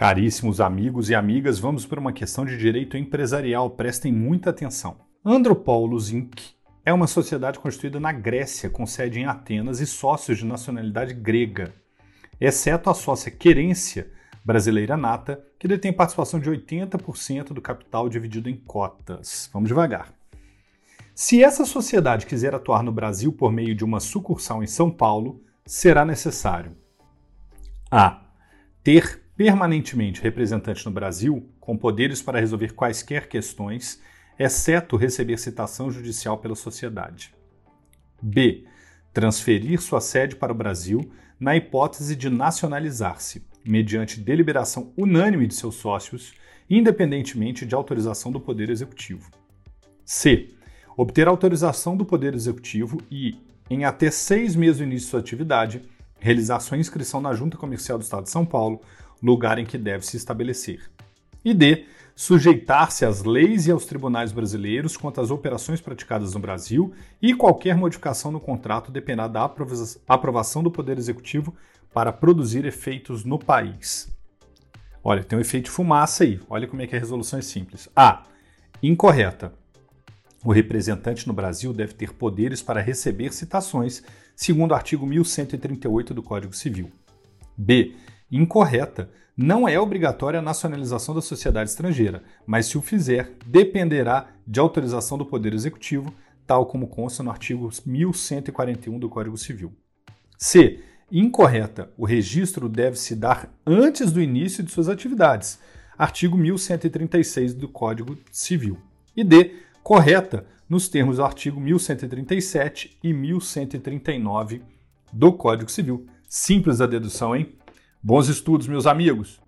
Caríssimos amigos e amigas, vamos para uma questão de direito empresarial. Prestem muita atenção. Andropoulos Inc. é uma sociedade constituída na Grécia, com sede em Atenas e sócios de nacionalidade grega, exceto a sócia Querência, brasileira nata, que detém participação de 80% do capital dividido em cotas. Vamos devagar. Se essa sociedade quiser atuar no Brasil por meio de uma sucursal em São Paulo, será necessário a. ter permanentemente representante no Brasil, com poderes para resolver quaisquer questões, exceto receber citação judicial pela sociedade. B. Transferir sua sede para o Brasil na hipótese de nacionalizar-se, mediante deliberação unânime de seus sócios, independentemente de autorização do Poder Executivo. C. Obter autorização do Poder Executivo e, em até seis meses do início de sua atividade, realizar sua inscrição na Junta Comercial do Estado de São Paulo lugar em que deve se estabelecer. E D. Sujeitar-se às leis e aos tribunais brasileiros quanto às operações praticadas no Brasil e qualquer modificação no contrato dependerá da aprovação do Poder Executivo para produzir efeitos no país. Olha, tem um efeito de fumaça aí. Olha como é que a resolução é simples. A. Incorreta. O representante no Brasil deve ter poderes para receber citações, segundo o artigo 1138 do Código Civil. B incorreta. Não é obrigatória a nacionalização da sociedade estrangeira, mas se o fizer, dependerá de autorização do Poder Executivo, tal como consta no artigo 1141 do Código Civil. C. Incorreta. O registro deve se dar antes do início de suas atividades. Artigo 1136 do Código Civil. E D. Correta, nos termos do artigo 1137 e 1139 do Código Civil. Simples a dedução, hein? Bons estudos, meus amigos!